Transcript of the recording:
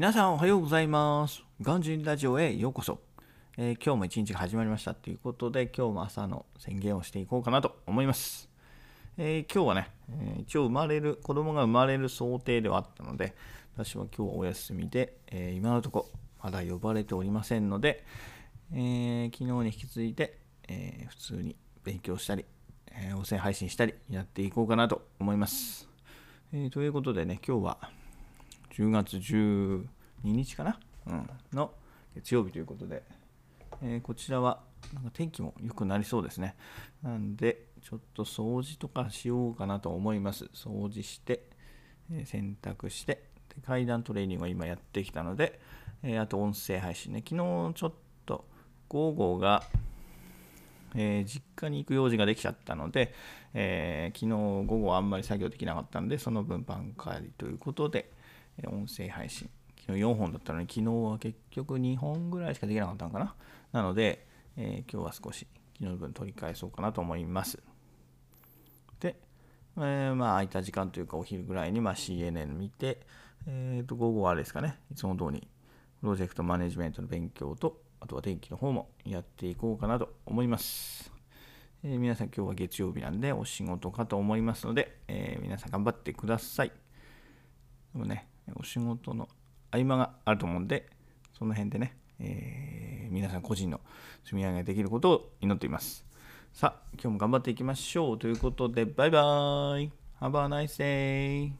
皆さんおはようございます。ガンジンラジオへようこそ。えー今日も一日が始まりましたということで、今日も朝の宣言をしていこうかなと思います。えー今日はね、えー一応生まれる、子供が生まれる想定ではあったので、私は今日はお休みで、え今のとこまだ呼ばれておりませんので、え昨日に引き続いて、え普通に勉強したり、え音声配信したりやっていこうかなと思います。えということでね、今日は10月12日かな、うん、の月曜日ということで、えーこちらはなんか天気も良くなりそうですね。なんで、ちょっと掃除とかしようかなと思います。掃除して、えー洗濯してで、階段トレーニングを今やってきたので、えーあと音声配信ね、昨日ちょっと午後が、えー実家に行く用事ができちゃったので、えー昨日午後はあんまり作業できなかったので、その分番帰りということで、音声配信、昨日4本だったのに、昨日は結局2本ぐらいしかできなかったのかな。なので、えー今日は少し昨日の分取り返そうかなと思います。で、えーまあ空いた時間というかお昼ぐらいにま CNN 見て、えーと午後はあれですかね、いつも通りプロジェクトマネジメントの勉強と、あとは天気の方もやっていこうかなと思います。えー皆さん今日は月曜日なんでお仕事かと思いますので、え皆さん頑張ってください。でもね、お仕事の合間があると思うんで、その辺でね、えー皆さん個人の積み上げができることを祈っています。さあ、今日も頑張っていきましょうということで、バイバイ !Have a nice day!